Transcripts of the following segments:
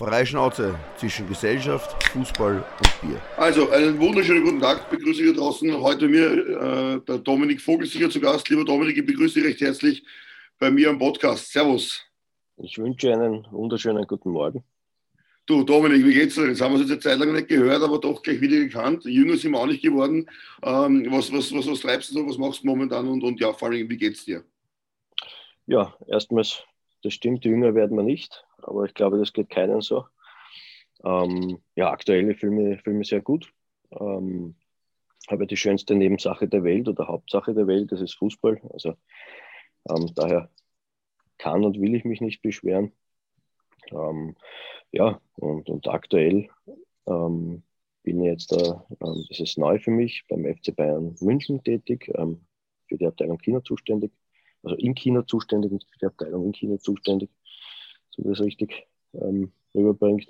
Freischnauze zwischen Gesellschaft, Fußball und Bier. Also, einen wunderschönen guten Tag. Ich begrüße hier draußen heute mir äh, der Dominik Vogelsicher zu Gast. Lieber Dominik, ich begrüße dich recht herzlich bei mir am Podcast. Servus. Ich wünsche einen wunderschönen guten Morgen. Du, Dominik, wie geht's dir? Jetzt haben wir uns jetzt eine Zeit lang nicht gehört, aber doch gleich wieder gekannt. Jünger sind wir auch nicht geworden. Ähm, was, was, was, was treibst du so? Was machst du momentan? Und, und ja, vor allem, wie geht's dir? Ja, erstmals, das stimmt, jünger werden wir nicht aber ich glaube, das geht keinen so. Ähm, ja, aktuell fühle ich, fühl mich sehr gut. Ähm, habe die schönste Nebensache der Welt oder Hauptsache der Welt, das ist Fußball. Also ähm, daher kann und will ich mich nicht beschweren. Ähm, ja, und, und aktuell ähm, bin ich jetzt, äh, das ist neu für mich, beim FC Bayern München tätig, ähm, für die Abteilung China zuständig, also in China zuständig, nicht für die Abteilung in China zuständig so das richtig ähm, rüberbringt.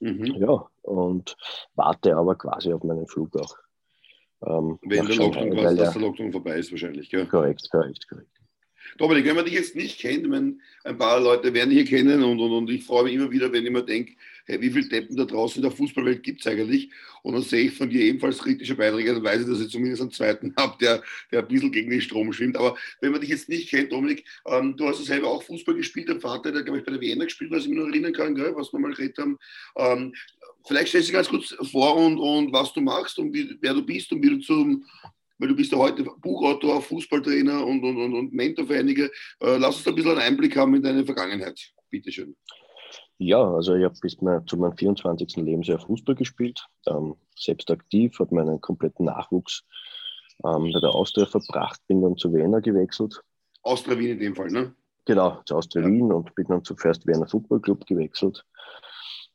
Mhm. Ja, und warte aber quasi auf meinen Flug auch. Ähm, Wenn der Lockdown, quasi, dass der Lockdown vorbei ist, wahrscheinlich. Gell? Korrekt, korrekt, korrekt. Dominik, wenn man dich jetzt nicht kennt, meine, ein paar Leute werden dich kennen und, und, und ich freue mich immer wieder, wenn ich mir denke, hey, wie viele Deppen da draußen in der Fußballwelt gibt es eigentlich? Und dann sehe ich von dir ebenfalls kritische Beiträge, dann weiß ich, dass ich zumindest einen zweiten habe, der, der ein bisschen gegen den Strom schwimmt. Aber wenn man dich jetzt nicht kennt, Dominik, ähm, du hast ja selber auch Fußball gespielt, dein Vater, der, glaube ich, bei der Wiener gespielt, was ich mich noch erinnern kann, gell, was wir mal geredet haben. Ähm, vielleicht stellst du ganz kurz vor und, und was du machst und wie, wer du bist und wie du zum weil du bist ja heute Buchautor, Fußballtrainer und, und, und, und Mentor für einige. Äh, lass uns ein bisschen einen Einblick haben in deine Vergangenheit. Bitte schön. Ja, also ich habe bis mein, zu meinem 24. Lebensjahr Fußball gespielt, ähm, selbst aktiv, habe meinen kompletten Nachwuchs ähm, bei der Austria verbracht, bin dann zu Wiener gewechselt. Austria Wien in dem Fall, ne? Genau, zu Austria ja. Wien und bin dann zu First Wiener Football Club gewechselt.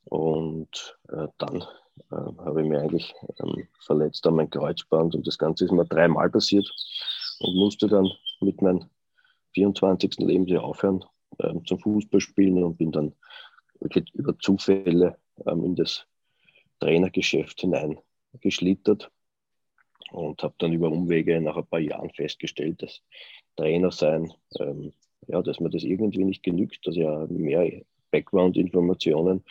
Und äh, dann äh, habe ich mir eigentlich ähm, verletzt an mein Kreuzband und das Ganze ist mir dreimal passiert und musste dann mit meinem 24. Lebensjahr aufhören ähm, zum Fußballspielen und bin dann wirklich über Zufälle ähm, in das Trainergeschäft hineingeschlittert und habe dann über Umwege nach ein paar Jahren festgestellt, dass Trainer sein, ähm, ja, dass mir das irgendwie nicht genügt, dass ja mehr Background-Informationen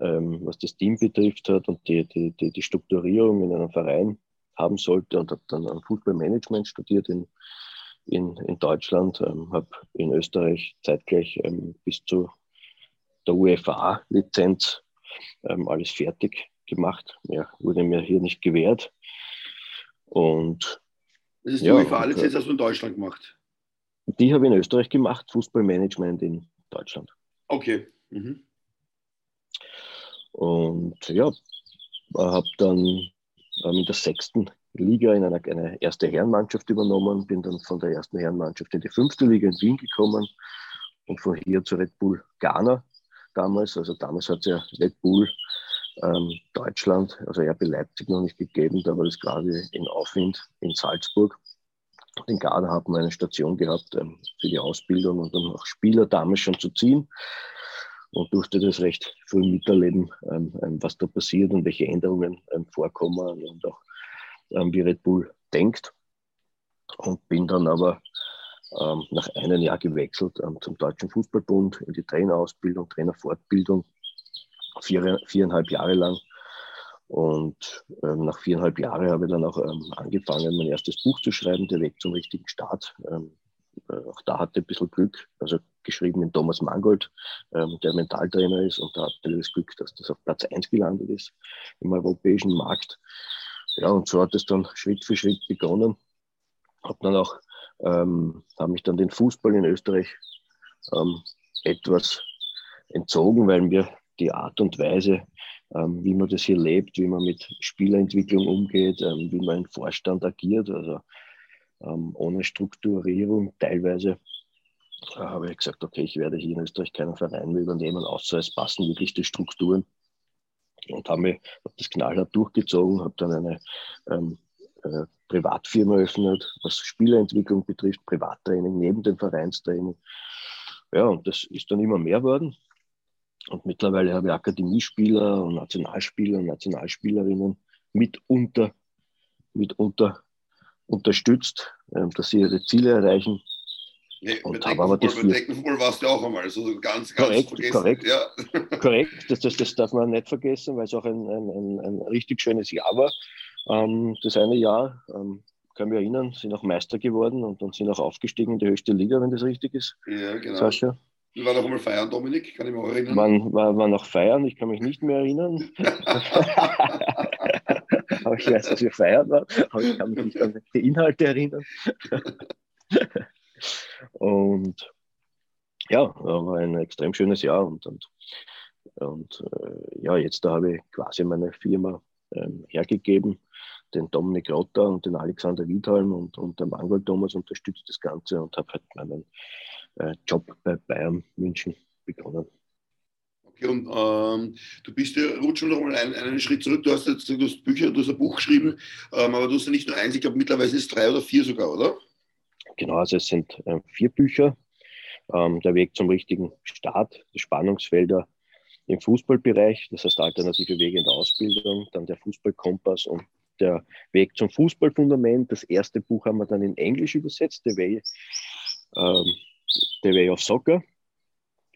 ähm, was das Team betrifft hat und die, die, die, die Strukturierung in einem Verein haben sollte und habe dann ein Fußballmanagement studiert in, in, in Deutschland, ähm, habe in Österreich zeitgleich ähm, bis zu der UEFA-Lizenz ähm, alles fertig gemacht. Ja, wurde mir hier nicht gewährt. Und das ist die ja, UEFA-Lizenz hast du in Deutschland gemacht? Die habe ich in Österreich gemacht, Fußballmanagement in Deutschland. Okay. Mhm. Und ja, habe dann in der sechsten Liga in einer, eine erste Herrenmannschaft übernommen, bin dann von der ersten Herrenmannschaft in die fünfte Liga in Wien gekommen und von hier zu Red Bull Ghana damals. Also damals hat es ja Red Bull ähm, Deutschland, also RB Leipzig noch nicht gegeben, da war das quasi in Aufwind in Salzburg. In Ghana haben wir eine Station gehabt ähm, für die Ausbildung und dann auch Spieler damals schon zu ziehen und durfte das recht früh miterleben, ähm, ähm, was da passiert und welche Änderungen ähm, vorkommen und auch ähm, wie Red Bull denkt. Und bin dann aber ähm, nach einem Jahr gewechselt ähm, zum Deutschen Fußballbund in die Trainerausbildung, Trainerfortbildung, vier, viereinhalb Jahre lang. Und nach viereinhalb Jahren habe ich dann auch angefangen, mein erstes Buch zu schreiben, Der Weg zum richtigen Start. Äh, auch da hatte ein bisschen Glück, also geschrieben in Thomas Mangold, ähm, der Mentaltrainer ist und da hatte das Glück, dass das auf Platz 1 gelandet ist im europäischen Markt. Ja, und so hat es dann Schritt für Schritt begonnen. Hab dann auch, ähm, habe mich dann den Fußball in Österreich ähm, etwas entzogen, weil mir die Art und Weise, ähm, wie man das hier lebt, wie man mit Spielerentwicklung umgeht, ähm, wie man im Vorstand agiert, also ähm, ohne Strukturierung teilweise äh, habe ich gesagt, okay, ich werde hier in Österreich keinen Verein mehr übernehmen, außer es passen wirklich die Strukturen. Und habe hab das knallhart durchgezogen, habe dann eine ähm, äh, Privatfirma eröffnet, was Spielerentwicklung betrifft, Privattraining neben dem Vereinstraining. Ja, und das ist dann immer mehr worden. Und mittlerweile habe ich Akademiespieler und Nationalspieler und Nationalspielerinnen mitunter, mitunter unterstützt, ähm, dass sie ihre Ziele erreichen. Nee, und habe aber das vier... Fußball warst du auch einmal, also ganz, ganz korrekt, vergessen. Korrekt, ja. korrekt. Das, das, das, darf man nicht vergessen, weil es auch ein, ein, ein, ein richtig schönes Jahr war. Ähm, das eine Jahr, ähm, kann mich erinnern, sind auch Meister geworden und, und sind auch aufgestiegen in die höchste Liga, wenn das richtig ist. Ja, genau. Sascha. Wir waren noch einmal feiern, Dominik, kann ich mich auch erinnern. Man war, war noch feiern, ich kann mich nicht mehr erinnern. aber ich weiß, dass wir feiern waren, aber ich kann mich nicht an die Inhalte erinnern. und ja, war ein extrem schönes Jahr und, und, und äh, ja, jetzt da habe ich quasi meine Firma ähm, hergegeben den Dominik Rotter und den Alexander Wiedholm und, und der Mangold Thomas unterstützt das Ganze und habe halt meinen äh, Job bei Bayern München begonnen. Okay, und ähm, du bist ja, rutsch noch mal einen, einen, Schritt zurück. Du hast jetzt du hast Bücher, du hast ein Buch geschrieben, ähm, aber du hast ja nicht nur eins, ich glaube mittlerweile sind es drei oder vier sogar, oder? Genau, also es sind äh, vier Bücher. Ähm, der Weg zum richtigen Start, die Spannungsfelder im Fußballbereich, das heißt alternative Wege in der Ausbildung, dann der Fußballkompass und der Weg zum Fußballfundament. Das erste Buch haben wir dann in Englisch übersetzt, The Way, ähm, The Way of Soccer.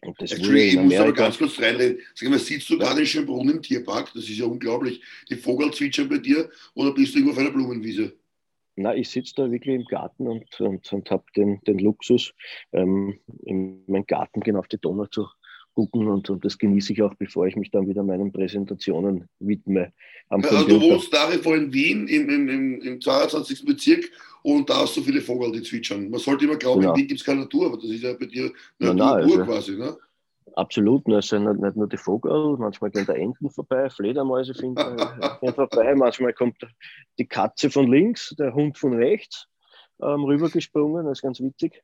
Und das Amerika, ich muss aber ganz kurz reinreden. Sag mal, sitzt du gerade in Schönbrunn im Tierpark? Das ist ja unglaublich. Die Vogel zwitschern bei dir oder bist du irgendwo auf einer Blumenwiese? Na, ich sitze da wirklich im Garten und, und, und habe den, den Luxus, ähm, in meinem Garten genau auf die Donau zu gucken und, und das genieße ich auch, bevor ich mich dann wieder meinen Präsentationen widme. also du wohnst nach wie vor in Wien im, im, im, im 22. Bezirk und da hast du viele Vogel, die zwitschern. Man sollte immer glauben, genau. in Wien gibt es keine Natur, aber das ist ja bei dir Natur nein, also, quasi. Ne? Absolut, es sind nicht nur die Vogel, manchmal gehen da Enten vorbei, Fledermäuse finden vorbei, manchmal kommt die Katze von links, der Hund von rechts ähm, rübergesprungen, das ist ganz witzig.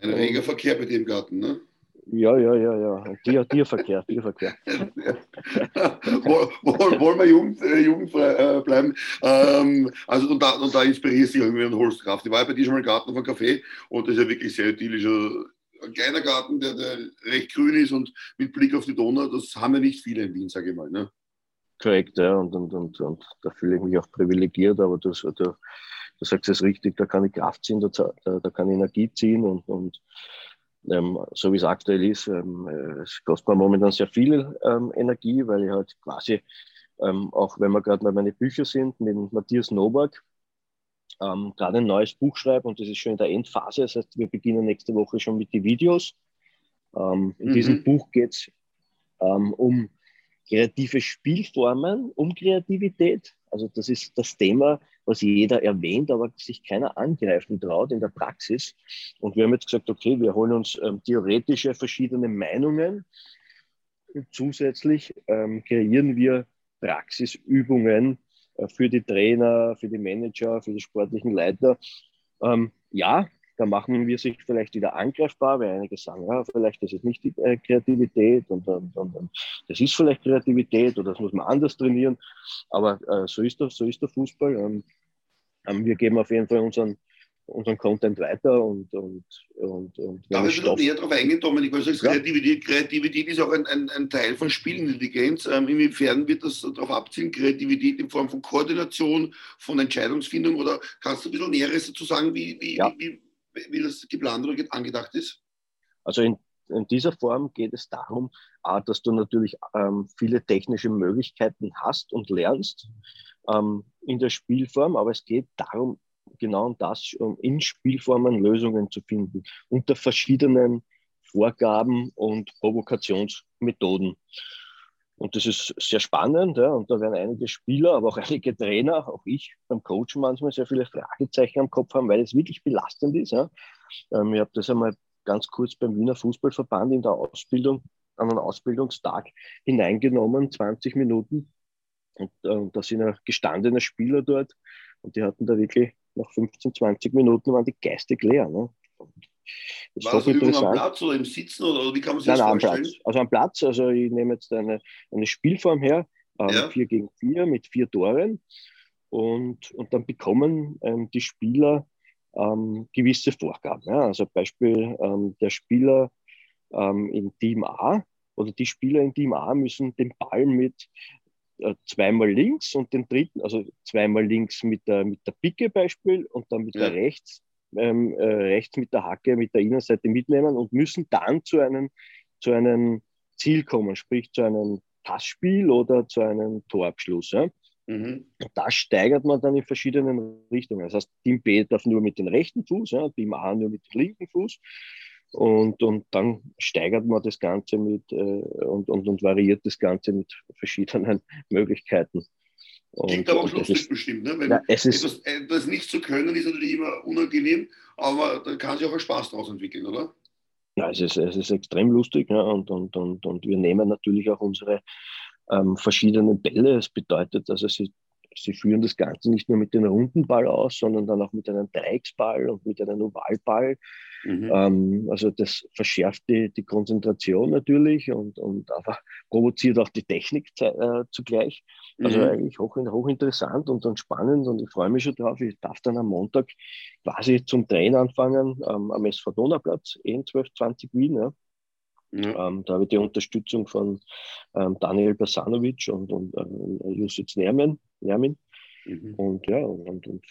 Ein reger Verkehr bei dir im Garten, ne? Ja, ja, ja, ja. Tier, Tierverkehr, Tierverkehr. Wollen wir jugend, äh, jugendfrei äh, bleiben? Ähm, also und da, und da inspirierst du irgendwie und holst Kraft. Ich war bei dir schon mal im Garten einem Café und das ist ja wirklich sehr idyllischer. Ein kleiner Garten, der, der recht grün ist und mit Blick auf die Donau, das haben wir nicht viele in Wien, sage ich mal. Ne? Korrekt, ja, und, und, und, und da fühle ich mich auch privilegiert, aber du, du, du sagst es richtig, da kann ich Kraft ziehen, da, da, da kann ich Energie ziehen und, und ähm, so wie es aktuell ist, ähm, äh, es kostet mir momentan sehr viel ähm, Energie, weil ich halt quasi, ähm, auch wenn wir gerade mal meine Bücher sind, mit Matthias Nowak, ähm, gerade ein neues Buch schreibe und das ist schon in der Endphase. Das heißt, wir beginnen nächste Woche schon mit den Videos. Ähm, in mhm. diesem Buch geht es um kreative Spielformen, um Kreativität. Also das ist das Thema, was jeder erwähnt, aber sich keiner angreifen traut in der Praxis. Und wir haben jetzt gesagt, okay, wir holen uns ähm, theoretische verschiedene Meinungen. Und zusätzlich ähm, kreieren wir Praxisübungen äh, für die Trainer, für die Manager, für die sportlichen Leiter. Ähm, ja, da machen wir sich vielleicht wieder angreifbar, weil einige sagen, ja, vielleicht ist es nicht die äh, Kreativität und, und, und, und, das ist vielleicht Kreativität oder das muss man anders trainieren. Aber äh, so, ist der, so ist der Fußball. Ähm, ähm, wir geben auf jeden Fall unseren, unseren Content weiter und, und, und, und Darf ich noch näher darauf eingehen, Dominik, weil du sagst, ja. Kreativität, Kreativität ist auch ein, ein, ein Teil von Spielintelligenz. Ähm, inwiefern wird das darauf abzielen, Kreativität in Form von Koordination, von Entscheidungsfindung oder kannst du ein bisschen Näheres dazu sagen, wie, wie, ja. wie, wie das geplant oder angedacht ist? Also in, in dieser Form geht es darum, dass du natürlich ähm, viele technische Möglichkeiten hast und lernst ähm, in der Spielform, aber es geht darum, genau das, um in Spielformen Lösungen zu finden, unter verschiedenen Vorgaben und Provokationsmethoden. Und das ist sehr spannend. Ja. Und da werden einige Spieler, aber auch einige Trainer, auch ich beim Coachen manchmal sehr viele Fragezeichen am Kopf haben, weil es wirklich belastend ist. Ja. Ähm, ich habe das einmal ganz kurz beim Wiener Fußballverband in der Ausbildung, an einen Ausbildungstag hineingenommen, 20 Minuten. Und äh, da sind ja gestandene Spieler dort und die hatten da wirklich nach 15, 20 Minuten waren die geistig leer. Ne. War das Übung am Platz oder im Sitzen oder wie kann man sich nein, das nein, vorstellen? Am Platz. Also am Platz, also ich nehme jetzt eine, eine Spielform her, ähm, ja. 4 gegen 4 mit vier Toren und, und dann bekommen ähm, die Spieler ähm, gewisse Vorgaben. Ja? Also Beispiel ähm, der Spieler ähm, in Team A oder die Spieler in Team A müssen den Ball mit äh, zweimal links und den dritten, also zweimal links mit der, mit der Picke Beispiel und dann mit ja. der rechts ähm, äh, rechts mit der Hacke, mit der Innenseite mitnehmen und müssen dann zu einem, zu einem Ziel kommen, sprich zu einem Passspiel oder zu einem Torabschluss. Ja? Mhm. Da steigert man dann in verschiedenen Richtungen. Das heißt, Team B darf nur mit dem rechten Fuß, ja, Team A nur mit dem linken Fuß. Und, und dann steigert man das Ganze mit äh, und, und, und variiert das Ganze mit verschiedenen Möglichkeiten. Und, Klingt aber auch lustig ist, bestimmt, ne? Weil ja, es ist, etwas, etwas nicht zu können ist natürlich immer unangenehm, aber da kann sich auch ein Spaß daraus entwickeln, oder? Ja, es ist, es ist extrem lustig ja, und, und, und, und wir nehmen natürlich auch unsere ähm, verschiedenen Bälle. Es bedeutet, also sie, sie führen das Ganze nicht nur mit dem runden Ball aus, sondern dann auch mit einem Dreiecksball und mit einem Ovalball. Mhm. Ähm, also das verschärft die, die Konzentration natürlich und, und aber provoziert auch die Technik äh, zugleich. Also mhm. eigentlich hoch, hochinteressant und dann spannend und ich freue mich schon drauf. Ich darf dann am Montag quasi zum Trainen anfangen ähm, am SV Donauplatz, eh 1220 Wien. Ja. Ja. Ähm, da habe ich die Unterstützung von ähm, Daniel Basanovic und, und äh, Jusuf Nermin. Nermin. Mhm. Und ja, und, und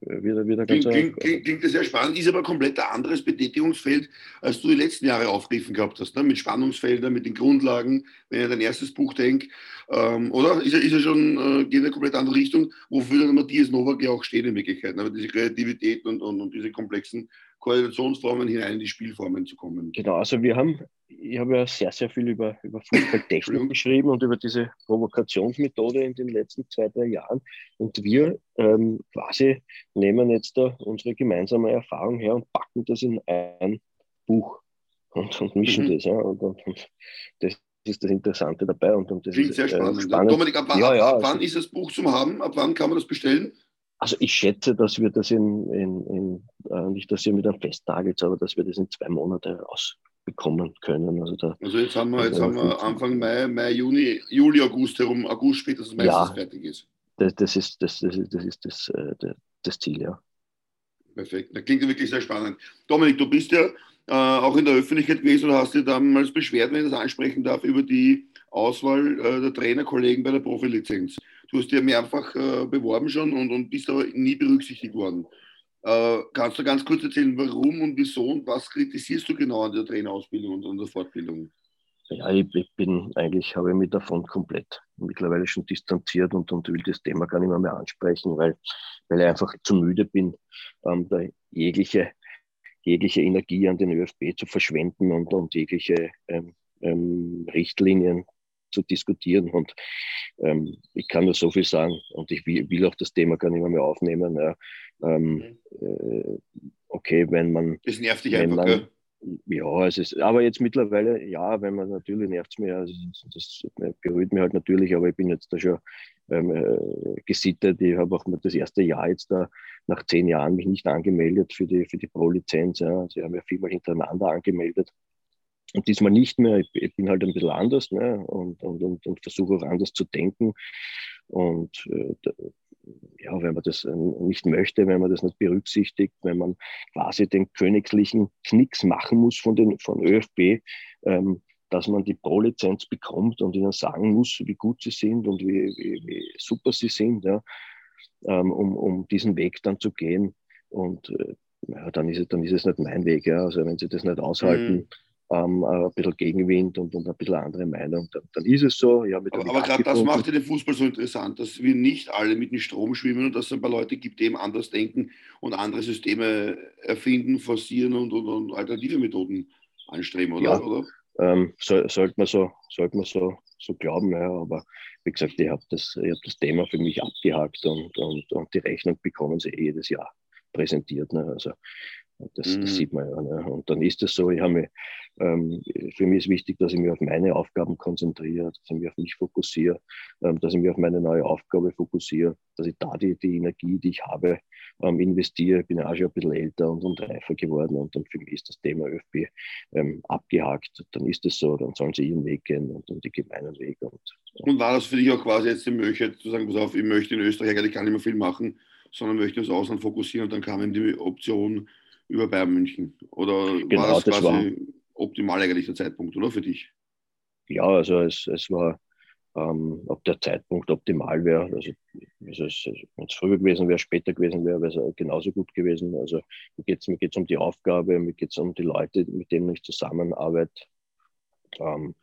wieder, wieder ganz klingt, klingt, klingt, das sehr spannend, ist aber komplett ein anderes Betätigungsfeld, als du die letzten Jahre aufgegriffen gehabt hast, ne? mit Spannungsfeldern, mit den Grundlagen, wenn ich an dein erstes Buch denke. Ähm, oder ist er, ist er schon, äh, geht in eine komplett andere Richtung, wofür dann Matthias Nowak ja auch steht in Wirklichkeit, ne? diese Kreativität und, und, und diese komplexen Koordinationsformen hinein in die Spielformen zu kommen. Genau, also wir haben, ich habe ja sehr, sehr viel über, über Fußballtechnik geschrieben und über diese Provokationsmethode in den letzten zwei, drei Jahren. Und wir ähm, quasi nehmen jetzt da unsere gemeinsame Erfahrung her und packen das in ein Buch und, und mischen mhm. das. Ja, und, und, und das ist das Interessante dabei. Und, und das Klingt ist, sehr spannend. Äh, spannend. Dominik, ab, ja, ja, ab wann also, ist das Buch zum Haben? Ab wann kann man das bestellen? Also ich schätze, dass wir das in, in, in äh, nicht, dass ihr mit einem Festtagelt, aber dass wir das in zwei Monate rausbekommen können. Also, da, also jetzt haben wir, jetzt haben wir Anfang Mai, Mai, Juni, Juli, August herum, August spätestens meistens ja, fertig ist. Das, das, ist das, das, ist, das, ist das, äh, das Ziel, ja. Perfekt. Das klingt wirklich sehr spannend. Dominik, du bist ja äh, auch in der Öffentlichkeit gewesen und hast dir damals beschwert, wenn ich das ansprechen darf, über die Auswahl äh, der Trainerkollegen bei der Profilizenz. Du hast ja mehrfach äh, beworben schon und, und bist aber nie berücksichtigt worden. Äh, kannst du ganz kurz erzählen, warum und wieso und was kritisierst du genau an der Trainerausbildung und an der Fortbildung? Ja, ich, ich bin eigentlich, habe ich mich davon komplett mittlerweile schon distanziert und, und will das Thema gar nicht mehr, mehr ansprechen, weil, weil ich einfach zu müde bin, ähm, da jegliche, jegliche Energie an den ÖFB zu verschwenden und, und jegliche ähm, ähm, Richtlinien zu diskutieren. Und ähm, ich kann nur so viel sagen und ich will, will, auch das Thema gar nicht mehr, mehr aufnehmen. Ja. Ähm, äh, okay, wenn man. Das nervt dich einfach, man? Ja, es ist, aber jetzt mittlerweile, ja, wenn man natürlich nervt es mir, also das, das berührt mich halt natürlich, aber ich bin jetzt da schon ähm, äh, gesittet. Ich habe auch das erste Jahr jetzt da nach zehn Jahren mich nicht angemeldet für die, für die Pro-Lizenz. Ja. Sie haben ja viermal hintereinander angemeldet. Und diesmal nicht mehr. Ich, ich bin halt ein bisschen anders ne? und, und, und, und versuche auch anders zu denken. Und äh, ja, wenn man das äh, nicht möchte, wenn man das nicht berücksichtigt, wenn man quasi den königlichen Knicks machen muss von, den, von ÖFB, ähm, dass man die Pro-Lizenz bekommt und ihnen sagen muss, wie gut sie sind und wie, wie, wie super sie sind, ja, ähm, um, um diesen Weg dann zu gehen. Und äh, ja, dann, ist es, dann ist es nicht mein Weg. Ja. Also wenn sie das nicht aushalten, mhm ähm, ein bisschen Gegenwind und, und ein bisschen andere Meinung, dann, dann ist es so. Ja, aber, aber gerade das macht ja den Fußball so interessant, dass wir nicht alle mit dem Strom schwimmen und dass es ein paar Leute gibt, die eben anders denken und andere Systeme erfinden, forcieren und, und, und alternative Methoden anstreben, oder? Ja, oder? Ähm, so, sollte man, so, sollte man so, so glauben, ja, aber wie gesagt, ich habe das, hab das Thema für mich abgehakt und, und, und die Rechnung bekommen sie eh jedes Jahr präsentiert. Ne? Also das, mhm. das, sieht man ja. Ne? Und dann ist es so, ich habe mich, ähm, für mich ist wichtig, dass ich mich auf meine Aufgaben konzentriere, dass ich mich auf mich fokussiere, ähm, dass ich mich auf meine neue Aufgabe fokussiere, dass ich da die, die Energie, die ich habe, ähm, investiere. Ich bin ja auch schon ein bisschen älter und, und reifer geworden und dann für mich ist das Thema ÖFB ähm, abgehakt. Dann ist es so, dann sollen sie ihren Weg gehen und, und die gemeinen Weg. Und, und war das für dich auch quasi jetzt die Möglichkeit zu sagen, pass auf, ich möchte in Österreich eigentlich gar nicht mehr viel machen, sondern möchte das Ausland fokussieren und dann kam eben die Option, über Bayern München? Oder genau, war das, quasi war, optimal eigentlich der Zeitpunkt, oder für dich? Ja, also es, es war ähm, ob der Zeitpunkt optimal wäre. Also, also wenn es früher gewesen wäre, später gewesen wäre, wäre es genauso gut gewesen. Also mir geht es mir geht's um die Aufgabe, mir geht es um die Leute, mit denen ich zusammenarbeite. Ähm,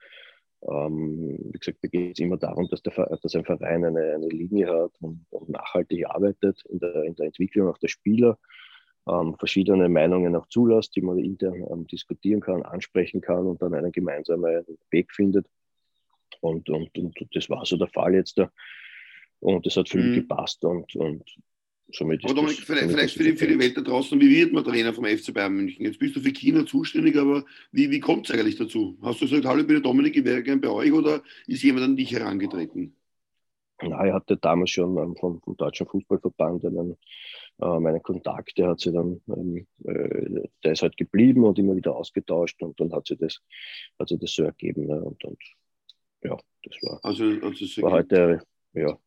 ähm, wie gesagt, mir geht es immer darum, dass, der, dass ein Verein eine, eine Linie hat und, und nachhaltig arbeitet in der, in der Entwicklung auch der Spieler, ähm, verschiedene Meinungen auch zulässt, die man intern ähm, diskutieren kann, ansprechen kann und dann einen gemeinsamen Weg findet. Und, und, und das war so der Fall jetzt da. Und das hat für mhm. mich gepasst und, und somit aber Dominik, das, vielleicht, vielleicht für, die, für die Welt da draußen, wie wird man Trainer vom FC Bayern München? Jetzt bist du für China zuständig, aber wie, wie kommt es eigentlich dazu? Hast du gesagt, hallo, ich bin der Dominik, ich wäre gern bei euch oder ist jemand an dich herangetreten? Na, ich hatte damals schon ähm, vom, vom, Deutschen Fußballverband einen, äh, meinen Kontakt, der hat sich dann, ähm, äh, der ist halt geblieben und immer wieder ausgetauscht und dann hat sich das, hat sich das so ergeben. Ne? Und, und ja, das war, also, also war heute, ja.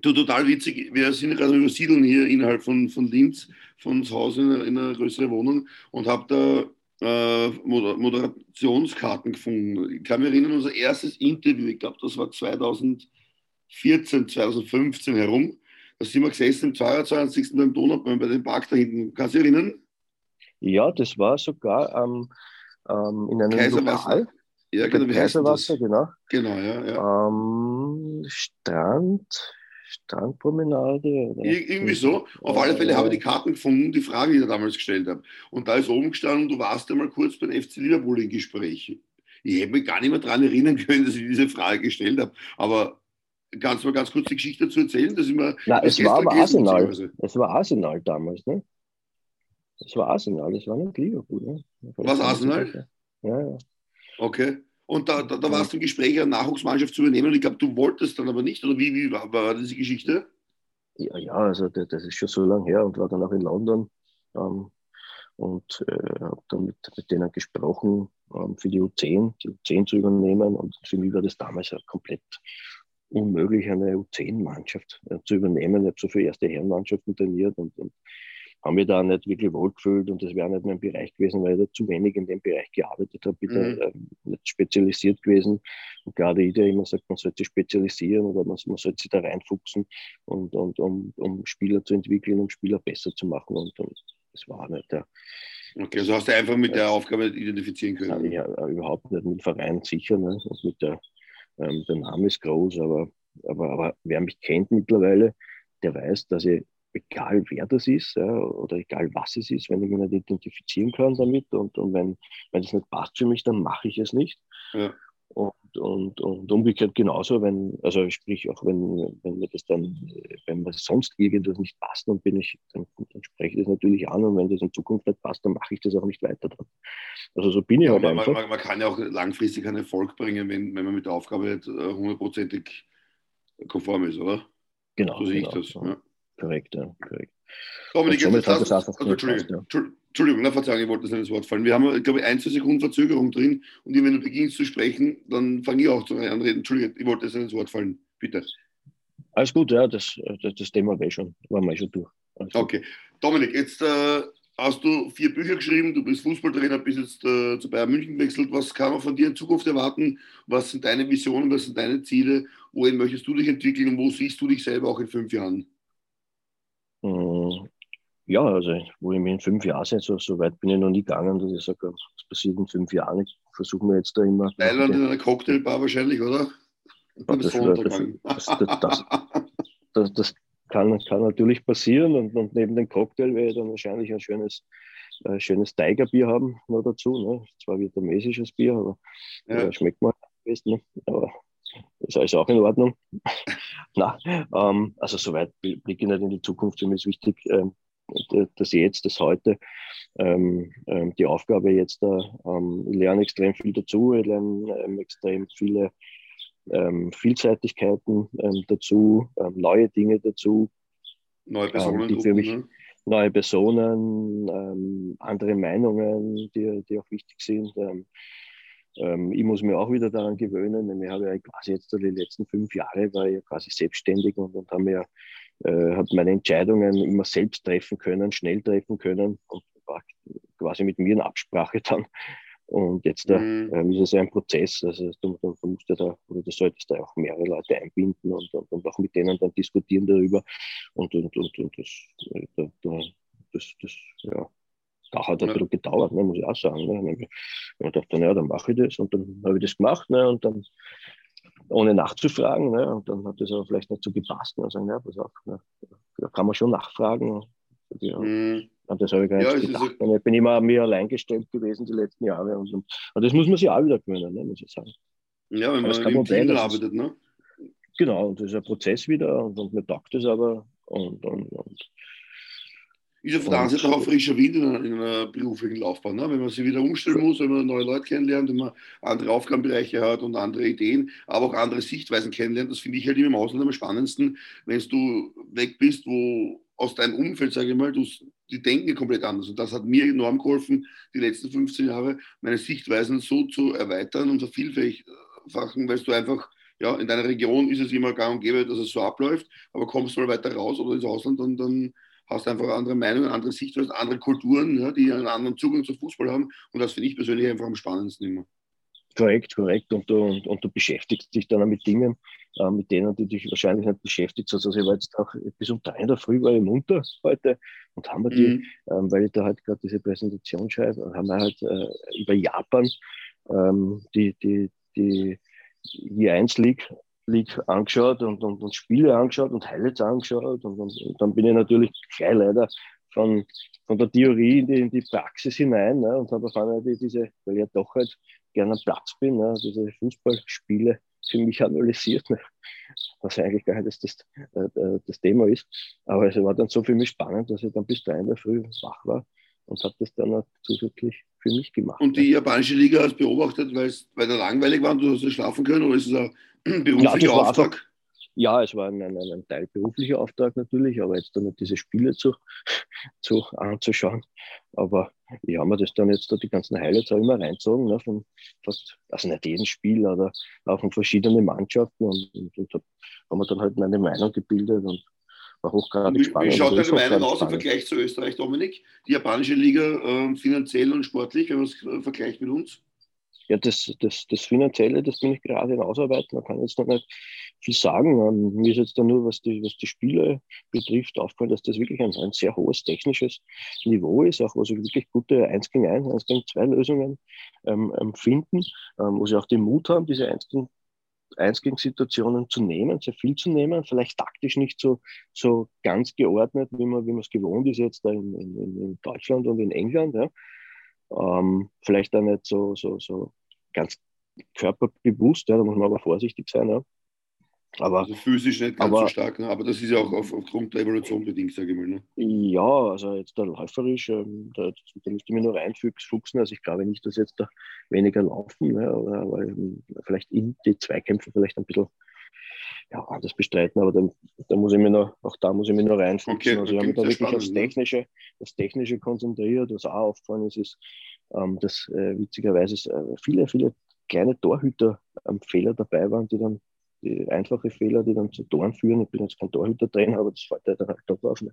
Du, total witzig, wir sind gerade übersiedeln hier innerhalb von, von Linz, von zu Hause in, in eine größere Wohnung und habe da äh, Moderationskarten gefunden. Ich kann mich erinnern, unser erstes Interview, ich glaube, das war 2014, 2015 herum. Da sind wir gesessen am 22. beim Donaubein bei dem Park da hinten. Kannst du dich erinnern? Ja, das war sogar ähm, ähm, in einem Lokal. Ja, genau, wie Kaiserwasser, genau. Genau, ja. ja. Ähm, Strand, Strandpromenade. Oder? Ir irgendwie so. Auf alle Fälle habe ich die Karten gefunden, die Frage, die ich da damals gestellt habe. Und da ist oben gestanden, du warst einmal kurz beim FC Liverpool in Gespräch. Ich hätte mich gar nicht mehr daran erinnern können, dass ich diese Frage gestellt habe. Aber kannst du mal ganz kurz die Geschichte dazu erzählen? Dass ich mal, Na, es war aber Arsenal. Es war Arsenal damals, ne? Es war Arsenal, es war nicht Liverpool. Ne? Was Arsenal? Ja, ja. Okay. Und da, da, da warst du im Gespräch, eine Nachwuchsmannschaft zu übernehmen und ich glaube, du wolltest dann aber nicht, oder wie, wie war, war diese Geschichte? Ja, ja, also das, das ist schon so lange her und war dann auch in London ähm, und äh, habe dann mit, mit denen gesprochen, ähm, für die U10, die U10 zu übernehmen und für mich war das damals ja komplett unmöglich, eine U10-Mannschaft äh, zu übernehmen. Ich habe so viele erste Herrenmannschaften trainiert und, und habe mich da nicht wirklich wohlgefühlt und das wäre nicht mein Bereich gewesen, weil ich da zu wenig in dem Bereich gearbeitet habe, bin mhm. da äh, nicht spezialisiert gewesen. Und gerade ich, der immer sagt, man sollte sich spezialisieren oder man, man sollte sich da reinfuchsen, und, und, um, um Spieler zu entwickeln, um Spieler besser zu machen. Und, und das war nicht der. Okay, also hast du einfach mit der Aufgabe identifizieren können? Ja, überhaupt nicht. Mit dem Verein sicher. Ne? Und mit der, ähm, der Name ist groß, aber, aber, aber wer mich kennt mittlerweile, der weiß, dass ich egal wer das ist ja, oder egal was es ist, wenn ich mich nicht identifizieren kann damit und, und wenn, wenn das nicht passt für mich, dann mache ich es nicht. Ja. Und, und, und umgekehrt genauso, wenn, also sprich auch wenn, wenn mir das dann, wenn mir sonst irgendwas nicht passt, dann bin ich, dann, dann spreche ich das natürlich an und wenn das in Zukunft nicht passt, dann mache ich das auch nicht weiter dran. Also so bin ich ja, halt man, einfach. Man, man, kann ja auch langfristig einen Erfolg bringen, wenn, wenn man mit der Aufgabe nicht äh, hundertprozentig konform ist, oder? Genau. So sehe genau, ich das. Ja. Korrekt, ja, korrekt. Dominik, jetzt das, also, Entschuldigung, ja. Entschuldigung, na, Verzeihung, ich wollte das nicht ins Wort fallen. Wir haben, glaube ich, ein, zwei Sekunden Verzögerung drin und wenn du beginnst zu sprechen, dann fange ich auch zu anreden. Entschuldigung, ich wollte das nicht ins Wort fallen. Bitte. Alles gut, ja, das, das, das Thema wäre schon, waren wir schon durch. Alles okay. Dominik, jetzt äh, hast du vier Bücher geschrieben, du bist Fußballtrainer, bist jetzt äh, zu Bayern München gewechselt. Was kann man von dir in Zukunft erwarten? Was sind deine Visionen, was sind deine Ziele? Wohin möchtest du dich entwickeln und wo siehst du dich selber auch in fünf Jahren? Hm, ja, also wo ich mich in fünf Jahren sehe, so, so weit bin ich noch nie gegangen, dass ich sage, was passiert in fünf Jahren. Ich versuche mir jetzt da immer. Thailand in einer Cocktailbar wahrscheinlich, oder? Das, das, das, das, kann, kann natürlich passieren und, und neben dem Cocktail werde ich dann wahrscheinlich ein schönes, äh, schönes Tigerbier haben noch dazu. Ne? Zwar vietnamesisches Bier, aber ja. äh, schmeckt mir am besten. Ne? Aber ist alles auch in Ordnung. Na, ähm, also soweit blicke ich nicht in die Zukunft. Für mich ist wichtig, ähm, das Jetzt, das Heute, ähm, ähm, die Aufgabe jetzt. Ähm, ich lerne extrem viel dazu, ich lerne ähm, extrem viele ähm, Vielseitigkeiten ähm, dazu, neue Dinge dazu. Neue Personen, die für mich, ne? neue Personen, andere Meinungen, die, die auch wichtig sind. Ich muss mir auch wieder daran gewöhnen. Ich habe ja quasi jetzt die letzten fünf Jahre war ich ja quasi selbstständig und, und habe ja äh, habe meine Entscheidungen immer selbst treffen können, schnell treffen können und war quasi mit mir in Absprache dann. Und jetzt äh, mhm. äh, ist es ein Prozess. Also du, du, musst musst ja da, oder du solltest da auch mehrere Leute einbinden und, und, und auch mit denen dann diskutieren darüber. Und, und, und, und das, das, das, das ja, da hat ein bisschen gedauert, ne, muss ich auch sagen. Ne. Ich dachte, ja, dann mache ich das und dann habe ich das gemacht ne, und dann ohne nachzufragen. Ne, und dann hat das aber vielleicht nicht so gepasst. Ne, sagen, ja, pass auf, ne, da kann man schon nachfragen. Ja. Mhm. Und das habe ich gar nicht ja, gedacht. So ich bin immer mir allein gestellt gewesen die letzten Jahre. Und, und, und das muss man sich auch wieder gewöhnen, ne, muss ich sagen. Ja, wenn man im Team arbeitet, ne? Genau, und das ist ein Prozess wieder und, und mir taugt es aber. Und, und, und ist ja von der anderen Seite auch frischer Wind in einer, in einer beruflichen Laufbahn. Ne? Wenn man sich wieder umstellen muss, wenn man neue Leute kennenlernt, wenn man andere Aufgabenbereiche hat und andere Ideen, aber auch andere Sichtweisen kennenlernt, das finde ich halt immer im Ausland am spannendsten, wenn du weg bist, wo aus deinem Umfeld, sage ich mal, du, die denken komplett anders. Und das hat mir enorm geholfen, die letzten 15 Jahre, meine Sichtweisen so zu erweitern und vervielfachen, weil du einfach, ja, in deiner Region ist es immer gang und gäbe, dass es so abläuft, aber kommst du mal weiter raus oder ins Ausland und dann hast einfach andere Meinungen, andere Sichtweisen, andere Kulturen, ja, die einen anderen Zugang zum Fußball haben. Und das finde ich persönlich einfach am spannendsten immer. Korrekt, korrekt. Und du, und, und du beschäftigst dich dann mit Dingen, äh, mit denen du dich wahrscheinlich nicht beschäftigt hast. Also ich war jetzt auch bis um drei in der Früh war ich munter heute und haben wir die, mhm. ähm, weil ich da halt gerade diese Präsentation schreibe, haben wir halt äh, über Japan ähm, die, die, die J1 League League angeschaut und, und, und Spiele angeschaut und Highlights angeschaut. Und, und, und, dann bin ich natürlich gleich leider von, von der Theorie in die, in die Praxis hinein ne, und habe auf einmal die, diese, weil ich ja doch halt gerne am Platz bin, ne, diese Fußballspiele für mich analysiert, ne, was eigentlich gar nicht das, das, äh, das Thema ist. Aber es war dann so für mich spannend, dass ich dann bis drei in der Früh wach war und habe das dann auch zusätzlich für mich gemacht. Und die japanische Liga hast beobachtet, weil es weiter langweilig war und du hast nicht schlafen können oder ist es ein beruflicher ja, Auftrag? Einfach, ja, es war ein, ein, ein, Teil beruflicher Auftrag natürlich, aber jetzt dann nicht diese Spiele zu, zu anzuschauen. Aber ich habe mir das dann jetzt da die ganzen Highlights auch immer reinzogen, ne, von fast, also nicht jedem Spiel, aber auch von verschiedenen Mannschaften und, und, und habe mir dann halt meine Meinung gebildet und war hochgradig spannend. Wie schaut deine Meinung aus im Vergleich zu Österreich, Dominik? Die japanische Liga äh, finanziell und sportlich, wenn man es äh, vergleicht mit uns? Ja, das, das, das Finanzielle, das bin ich gerade in Ausarbeiten. Da kann jetzt noch nicht viel sagen. Ähm, mir ist jetzt da nur, was die, was die Spiele betrifft, aufgefallen, dass das wirklich ein, ein sehr hohes technisches Niveau ist, auch wo sie wirklich gute 1 gegen 1, 1 gegen 2 Lösungen ähm, finden, ähm, wo sie auch den Mut haben, diese 1 gegen 1 gegen Situationen zu nehmen, sehr viel zu nehmen, vielleicht taktisch nicht so, so ganz geordnet, wie man, wie man es gewohnt ist jetzt da in, in, in Deutschland und in England. Ja. Ähm, vielleicht auch nicht so, so, so ganz körperbewusst, ja, da muss man aber vorsichtig sein. Ja. Aber, also physisch nicht ganz aber, so stark, ne? aber das ist ja auch auf, aufgrund der Evolution bedingt, sage ich mal. Ne? Ja, also jetzt da läuferisch, ähm, da, da müsste ich mir nur reinfuchsen. Also ich glaube nicht, dass jetzt da weniger laufen, ne? aber, aber vielleicht in die Zweikämpfe vielleicht ein bisschen ja, anders bestreiten, aber da, da muss ich mir noch, auch da muss ich mir noch reinfuchsen. Okay, also ich habe mich da wirklich spannend, aufs ne? Technische, das Technische konzentriert, was auch aufgefallen ist, ist, ähm, dass äh, witzigerweise äh, viele, viele kleine Torhüter ähm, Fehler dabei waren, die dann die einfache Fehler, die dann zu Toren führen. Ich bin jetzt kein Torhüter-Trainer, aber das fällt ja dann halt top auf. Ne?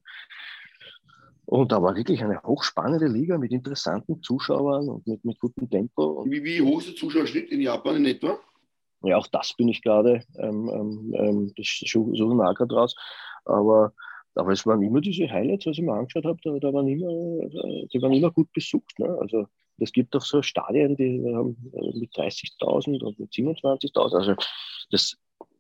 Und da war wirklich eine hochspannende Liga mit interessanten Zuschauern und mit, mit gutem Tempo. Wie, wie hoch ist der Zuschauerschnitt in Japan in etwa? Ja, auch das bin ich gerade, ähm, ähm, ähm das suchen wir auch gerade raus. Aber, aber es waren immer diese Highlights, was ich mir angeschaut habe, da, da waren immer, äh, die waren immer gut besucht. Ne? Also es gibt auch so Stadien, die haben äh, mit 30.000 und mit 27.000. Also das,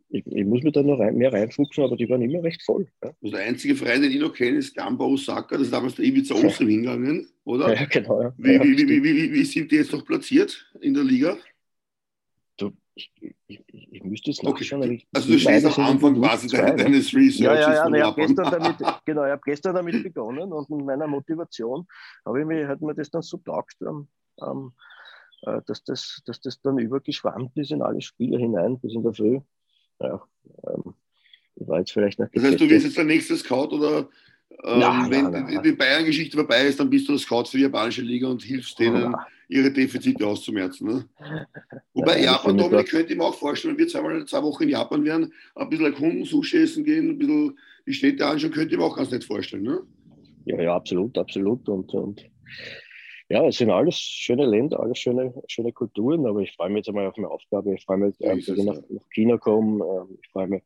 ich, ich, muss mir da noch rein, mehr reinfuchsen, aber die waren immer recht voll. Ja. Also der einzige Verein, den ich noch kenne, ist Gamba Osaka. Das ist damals der Ibiza Ostern hingegangen, oder? Ja, genau. Ja. Wie, wie, wie, wie, wie, sind die jetzt noch platziert in der Liga? Du, ich, ich, ich, müsste jetzt nachschauen. Okay. Also du stehst am Anfang quasi deines Researches. Ja, ja, ja. ich habe gestern, damit, genau, hab gestern damit begonnen und mit meiner Motivation habe ich mir, hat mir das dann so taugt, ähm, ähm, äh, dass, das, dass das dann übergeschwammt ist in alle Spiele hinein bis in der Früh. Ja, ähm, war jetzt vielleicht noch Das heißt, du wirst jetzt der nächste Scout oder ähm, na, wenn na, na, die Bayern-Geschichte vorbei ist, dann bist du der Scout für die japanische Liga und hilfst denen, ihre Defizite auszumerzen. Ne? Wobei ja, Japan, Dominik, könnte ich mir auch vorstellen, wenn wir zweimal zwei Wochen in Japan wären, ein bisschen erkunden, Sushi essen gehen, ein bisschen die Städte anschauen, könnte ich mir auch ganz nett vorstellen. Ne? Ja, ja, absolut, absolut. Und, und Ja, es sind alles schöne Länder, alles schöne, schöne Kulturen, aber ich freue mich jetzt einmal auf meine Aufgabe. Ich freue mich, ähm, dass ich nach, nach, China komme. Ähm, ich freue mich,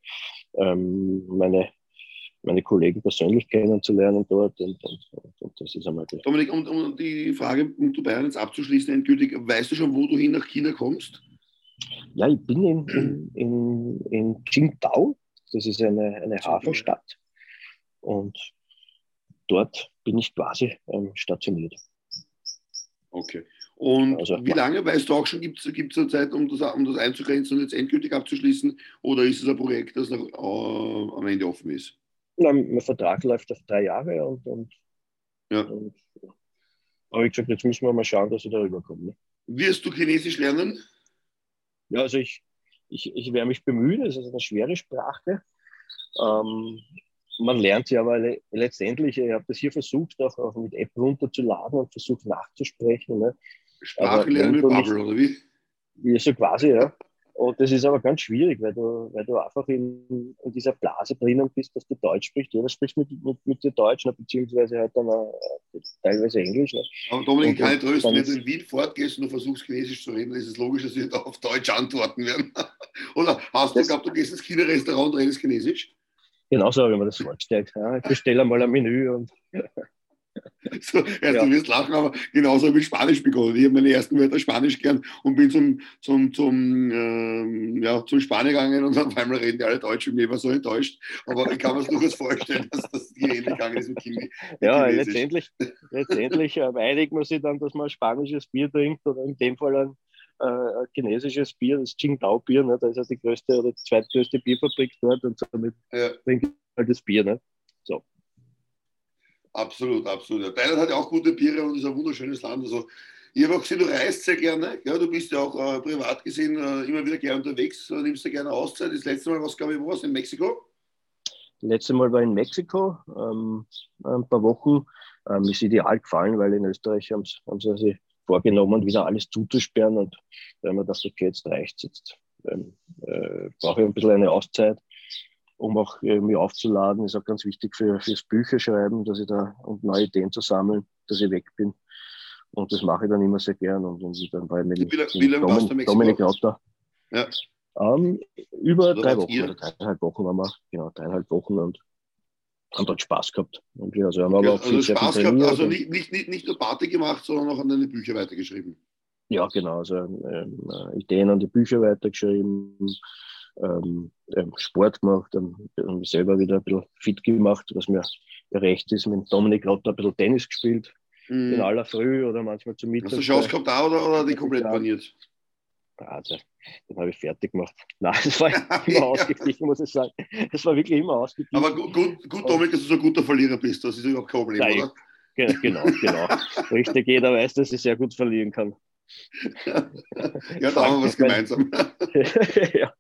ähm, meine, meine Kollegen persönlich kennenzulernen dort. Und, und, und das ist einmal das. Dominik, um, um die Frage um du Bayern jetzt abzuschließen, endgültig, weißt du schon, wo du hin nach China kommst? Ja, ich bin in, in, in, in Qingdao. Das ist eine, eine Hafenstadt. Und dort bin ich quasi ähm, stationiert. Okay. Und also, wie lange, weißt du auch schon, gibt es eine Zeit, um das, um das einzugrenzen und jetzt endgültig abzuschließen? Oder ist es ein Projekt, das noch äh, am Ende offen ist? Na, mein Vertrag läuft auf drei Jahre und, und, ja. und aber wie gesagt, jetzt müssen wir mal schauen, dass ich da rüberkomme. Ne? Wirst du Chinesisch lernen? Ja, also ich, ich, ich werde mich bemühen, es ist eine schwere Sprache. Ähm, man lernt sie aber letztendlich, ich habe das hier versucht, auch, auch, mit App runterzuladen und versucht nachzusprechen. Ne? Sprache lernen mit Bubble, oder wie? Ja, so quasi, ja. Und das ist aber ganz schwierig, weil du, weil du einfach in, in dieser Blase drinnen bist, dass du Deutsch sprichst. Jeder spricht mit, mit, mit dir Deutsch, ne, beziehungsweise halt dann äh, teilweise Englisch. Ne. Aber Dominik, kann ich trösten, wenn du in Wien fortgehst und du versuchst Chinesisch zu reden, ist es logisch, dass sie da auf Deutsch antworten werden. Oder hast du gehabt, du gehst ins China-Restaurant und redest Chinesisch? Genauso habe ich mir das vorgestellt. Ja, ich bestelle einmal ein Menü und. So, ja, ja. Du wirst lachen, aber genauso habe ich Spanisch begonnen. Ich habe meine ersten Wörter Spanisch gern und bin zum, zum, zum, ähm, ja, zum Spanier gegangen und auf einmal reden die alle Deutsch und mir war so enttäuscht. Aber ich kann mir es durchaus vorstellen, dass das die ähnlich gegangen ist mit Chemie. Ja, letztendlich, letztendlich einigt man sich dann, dass man ein spanisches Bier trinkt oder in dem Fall ein, äh, chinesisches Bier, das Qingdao-Bier, ne? da ist ja die größte oder die zweitgrößte Bierfabrik dort und somit ja. trinke ich halt das Bier. Ne? So. Absolut, absolut. Thailand hat ja auch gute Biere und ist ein wunderschönes Land. Also, ich habe auch gesehen, du reist sehr gerne. Ja, du bist ja auch äh, privat gesehen äh, immer wieder gerne unterwegs, äh, nimmst du gerne Auszeit. Das letzte Mal, was glaube ich, war es in Mexiko? Das letzte Mal war in Mexiko, ähm, ein paar Wochen. Ähm, ist ideal gefallen, weil in Österreich haben sie sich vorgenommen, wieder alles zuzusperren. Und wenn man das okay, jetzt reicht jetzt ähm, äh, brauche ich ein bisschen eine Auszeit um auch äh, mich aufzuladen. Ist auch ganz wichtig für, fürs Bücherschreiben, dass ich da und neue Ideen zu sammeln, dass ich weg bin. Und das mache ich dann immer sehr gern. Und, und dann war ich mit, Domin, Dominik Rauter. Ja. Ähm, über drei Wochen oder dreieinhalb Wochen waren wir, genau, dreieinhalb Wochen und haben dort Spaß gehabt. Und also haben wir okay, auch also Spaß gehabt, also nicht, nicht, nicht, nicht nur Party gemacht, sondern auch an deine Bücher weitergeschrieben. Ja, genau. Also ähm, äh, Ideen an die Bücher weitergeschrieben, ähm, ähm, Sport gemacht, ähm, mich selber wieder ein bisschen fit gemacht, was mir recht ist. Mit Dominik Rotter ein bisschen Tennis gespielt, mm. in aller Früh oder manchmal zum Mittag. Hast du Chance gehabt auch oder, oder die komplett baniert? Also, den habe ich fertig gemacht. Nein, das war immer ausgeglichen, muss ich sagen. Das war wirklich immer ausgeglichen. Aber gut, gut Dominik, dass du so ein guter Verlierer bist. Das ist überhaupt kein Problem, Nein, oder? Genau, genau. Richtig, jeder weiß, dass ich sehr gut verlieren kann. ja, da haben wir was gemeinsam. ja.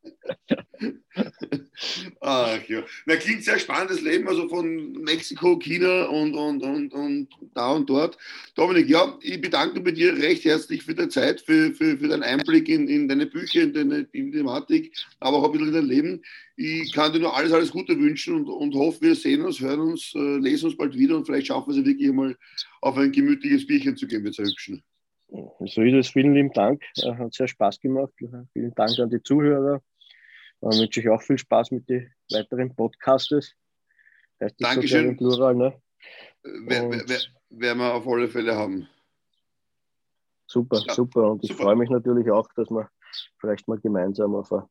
Ach ja. Na, klingt sehr spannendes Leben, also von Mexiko, China und, und, und, und da und dort. Dominik, ja, ich bedanke bei dir recht herzlich für deine Zeit, für, für, für deinen Einblick in, in deine Bücher, in deine in Thematik, aber auch ein bisschen in dein Leben. Ich kann dir nur alles, alles Gute wünschen und, und hoffe, wir sehen uns, hören uns, äh, lesen uns bald wieder und vielleicht schaffen wir es wirklich mal auf ein gemütliches Bierchen zu gehen, wir zwei Hübschen. So ist es. Vielen lieben Dank. Hat sehr Spaß gemacht. Vielen Dank an die Zuhörer. Dann wünsche ich auch viel Spaß mit den weiteren Podcasts. Heißt Dankeschön. Plural, ne? Wer, wer, wer, werden wir auf alle Fälle haben. Super, ja, super. Und ich super. freue mich natürlich auch, dass wir vielleicht mal gemeinsam auf ein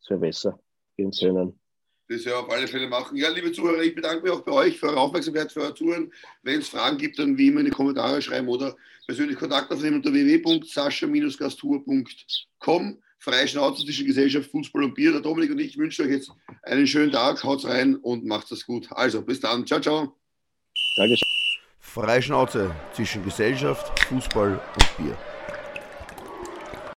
Silvester gehen können das ja auf alle Fälle machen. Ja, liebe Zuhörer, ich bedanke mich auch bei euch für eure Aufmerksamkeit, für euer Zuhören. Wenn es Fragen gibt, dann wie immer in die Kommentare schreiben oder persönlich Kontakt aufnehmen unter www.sascha-gastur.com. Freie Schnauze zwischen Gesellschaft, Fußball und Bier. Der Dominik und ich wünschen euch jetzt einen schönen Tag. Haut rein und macht es gut. Also, bis dann. Ciao, ciao. Danke. Freie Schnauze zwischen Gesellschaft, Fußball und Bier.